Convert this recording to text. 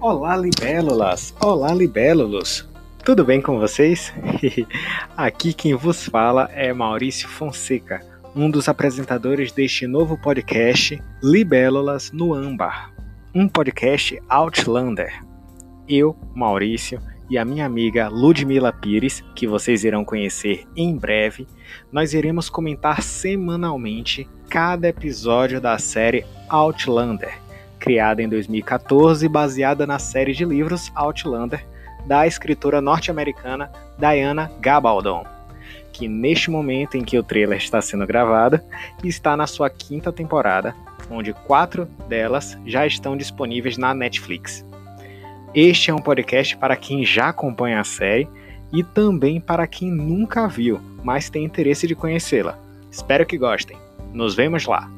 Olá, libélulas! Olá, libélulos! Tudo bem com vocês? Aqui quem vos fala é Maurício Fonseca, um dos apresentadores deste novo podcast Libélulas no Âmbar, um podcast Outlander. Eu, Maurício, e a minha amiga Ludmila Pires, que vocês irão conhecer em breve, nós iremos comentar semanalmente cada episódio da série Outlander criada em 2014 baseada na série de livros Outlander da escritora norte-americana Diana Gabaldon, que neste momento em que o trailer está sendo gravado está na sua quinta temporada, onde quatro delas já estão disponíveis na Netflix. Este é um podcast para quem já acompanha a série e também para quem nunca viu, mas tem interesse de conhecê-la. Espero que gostem. Nos vemos lá!